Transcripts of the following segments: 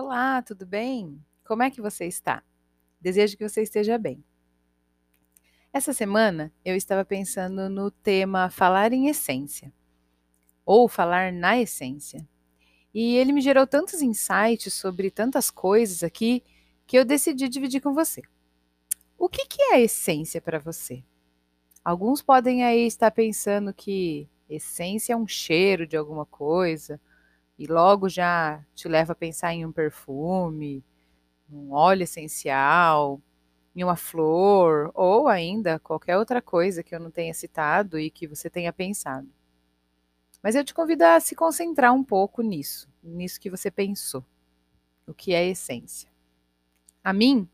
Olá, tudo bem? Como é que você está? Desejo que você esteja bem. Essa semana eu estava pensando no tema falar em essência, ou falar na essência. E ele me gerou tantos insights sobre tantas coisas aqui que eu decidi dividir com você. O que, que é essência para você? Alguns podem aí estar pensando que essência é um cheiro de alguma coisa, e logo já te leva a pensar em um perfume, um óleo essencial, em uma flor, ou ainda qualquer outra coisa que eu não tenha citado e que você tenha pensado. Mas eu te convido a se concentrar um pouco nisso, nisso que você pensou, o que é essência. A mim,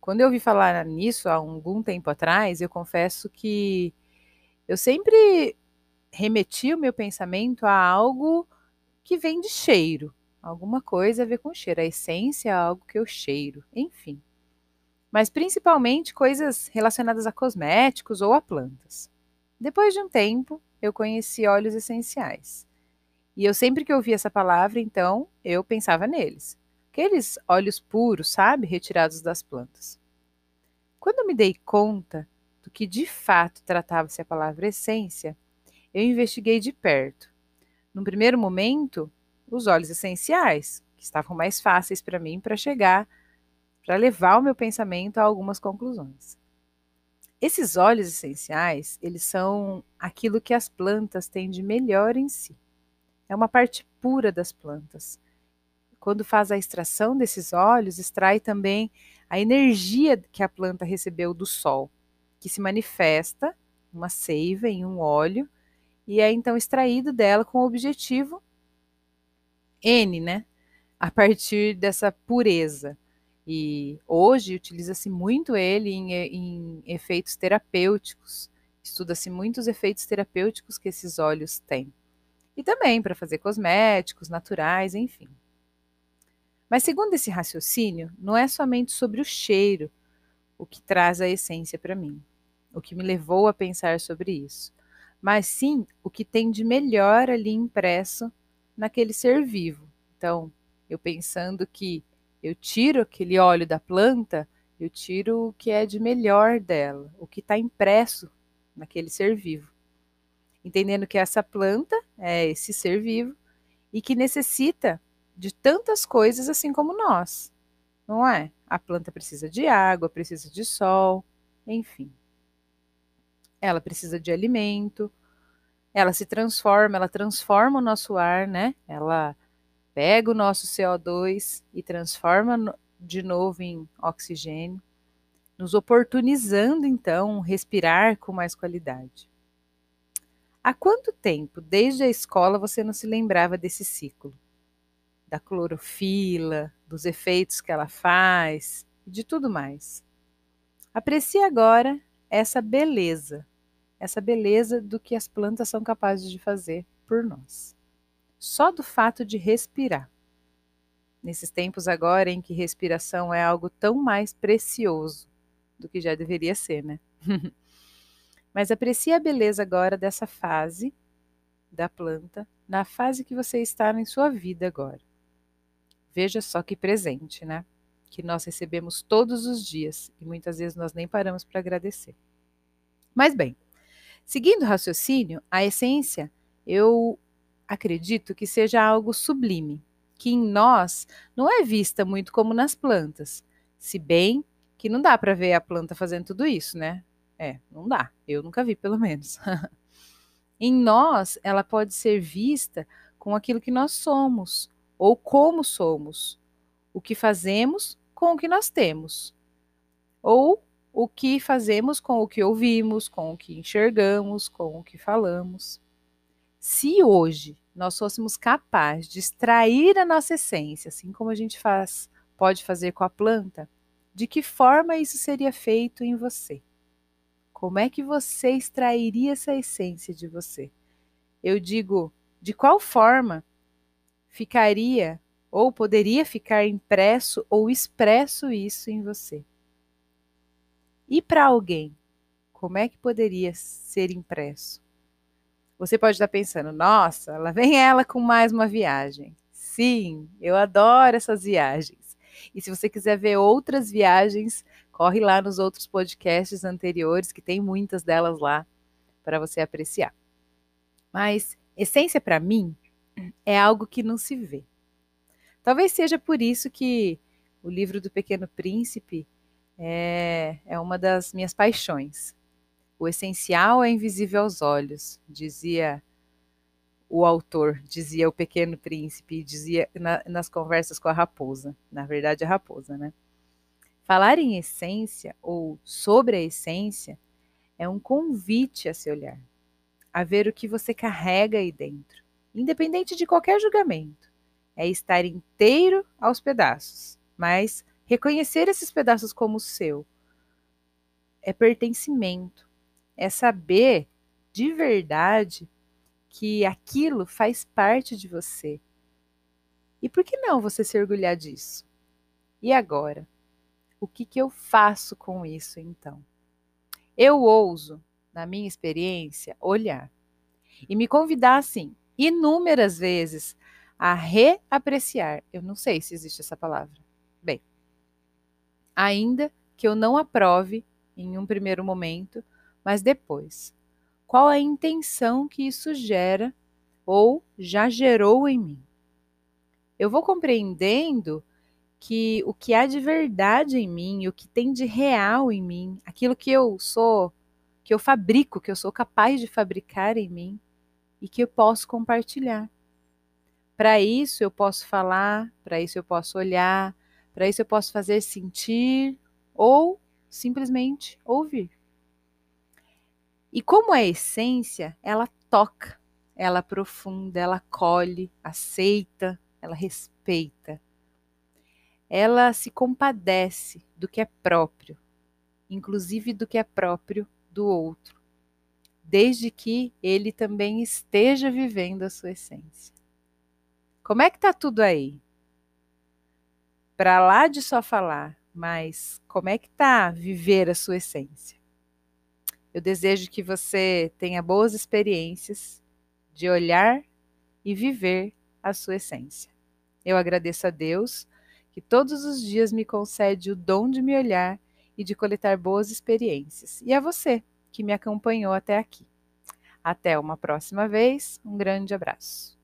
quando eu ouvi falar nisso há algum tempo atrás, eu confesso que eu sempre remeti o meu pensamento a algo que vem de cheiro, alguma coisa a ver com cheiro. A essência é algo que eu cheiro, enfim. Mas principalmente coisas relacionadas a cosméticos ou a plantas. Depois de um tempo, eu conheci óleos essenciais. E eu sempre que ouvia essa palavra, então, eu pensava neles aqueles óleos puros, sabe, retirados das plantas. Quando eu me dei conta do que de fato tratava-se a palavra essência, eu investiguei de perto. Num primeiro momento, os óleos essenciais, que estavam mais fáceis para mim para chegar, para levar o meu pensamento a algumas conclusões. Esses óleos essenciais, eles são aquilo que as plantas têm de melhor em si. É uma parte pura das plantas quando faz a extração desses óleos, extrai também a energia que a planta recebeu do sol, que se manifesta uma seiva em um óleo e é então extraído dela com o objetivo N, né? A partir dessa pureza. E hoje utiliza-se muito ele em, em efeitos terapêuticos. Estuda-se muitos efeitos terapêuticos que esses óleos têm. E também para fazer cosméticos naturais, enfim. Mas, segundo esse raciocínio, não é somente sobre o cheiro o que traz a essência para mim, o que me levou a pensar sobre isso, mas sim o que tem de melhor ali impresso naquele ser vivo. Então, eu pensando que eu tiro aquele óleo da planta, eu tiro o que é de melhor dela, o que está impresso naquele ser vivo. Entendendo que essa planta é esse ser vivo e que necessita de tantas coisas assim como nós, não é? A planta precisa de água, precisa de sol, enfim. Ela precisa de alimento, ela se transforma, ela transforma o nosso ar, né? Ela pega o nosso CO2 e transforma de novo em oxigênio, nos oportunizando então respirar com mais qualidade. Há quanto tempo, desde a escola, você não se lembrava desse ciclo? da clorofila, dos efeitos que ela faz de tudo mais. Aprecie agora essa beleza, essa beleza do que as plantas são capazes de fazer por nós. Só do fato de respirar. Nesses tempos agora em que respiração é algo tão mais precioso do que já deveria ser, né? Mas aprecie a beleza agora dessa fase da planta, na fase que você está em sua vida agora. Veja só que presente, né? Que nós recebemos todos os dias e muitas vezes nós nem paramos para agradecer. Mas bem, seguindo o raciocínio, a essência, eu acredito que seja algo sublime, que em nós não é vista muito como nas plantas, se bem que não dá para ver a planta fazendo tudo isso, né? É, não dá. Eu nunca vi, pelo menos. em nós, ela pode ser vista com aquilo que nós somos, ou como somos, o que fazemos com o que nós temos, ou o que fazemos com o que ouvimos, com o que enxergamos, com o que falamos. Se hoje nós fôssemos capazes de extrair a nossa essência, assim como a gente faz, pode fazer com a planta, de que forma isso seria feito em você? Como é que você extrairia essa essência de você? Eu digo, de qual forma ficaria ou poderia ficar impresso ou expresso isso em você. E para alguém, como é que poderia ser impresso? Você pode estar pensando, nossa, lá vem ela com mais uma viagem. Sim, eu adoro essas viagens. E se você quiser ver outras viagens, corre lá nos outros podcasts anteriores, que tem muitas delas lá para você apreciar. Mas essência para mim é algo que não se vê. Talvez seja por isso que o livro do Pequeno Príncipe é, é uma das minhas paixões. O essencial é invisível aos olhos, dizia o autor, dizia o Pequeno Príncipe, dizia na, nas conversas com a raposa. Na verdade, a raposa, né? Falar em essência ou sobre a essência é um convite a se olhar, a ver o que você carrega aí dentro, independente de qualquer julgamento. É estar inteiro aos pedaços, mas reconhecer esses pedaços como seu. É pertencimento, é saber de verdade que aquilo faz parte de você. E por que não você se orgulhar disso? E agora? O que, que eu faço com isso então? Eu ouso, na minha experiência, olhar e me convidar assim, inúmeras vezes, a reapreciar. Eu não sei se existe essa palavra. Bem, ainda que eu não aprove em um primeiro momento, mas depois. Qual a intenção que isso gera ou já gerou em mim? Eu vou compreendendo que o que há de verdade em mim, o que tem de real em mim, aquilo que eu sou, que eu fabrico, que eu sou capaz de fabricar em mim e que eu posso compartilhar. Para isso eu posso falar, para isso eu posso olhar, para isso eu posso fazer sentir ou simplesmente ouvir. E como é essência, ela toca, ela aprofunda, ela acolhe, aceita, ela respeita ela se compadece do que é próprio, inclusive do que é próprio do outro, desde que ele também esteja vivendo a sua essência. Como é que tá tudo aí? Para lá de só falar, mas como é que tá viver a sua essência? Eu desejo que você tenha boas experiências de olhar e viver a sua essência. Eu agradeço a Deus que todos os dias me concede o dom de me olhar e de coletar boas experiências. E a você que me acompanhou até aqui. Até uma próxima vez, um grande abraço.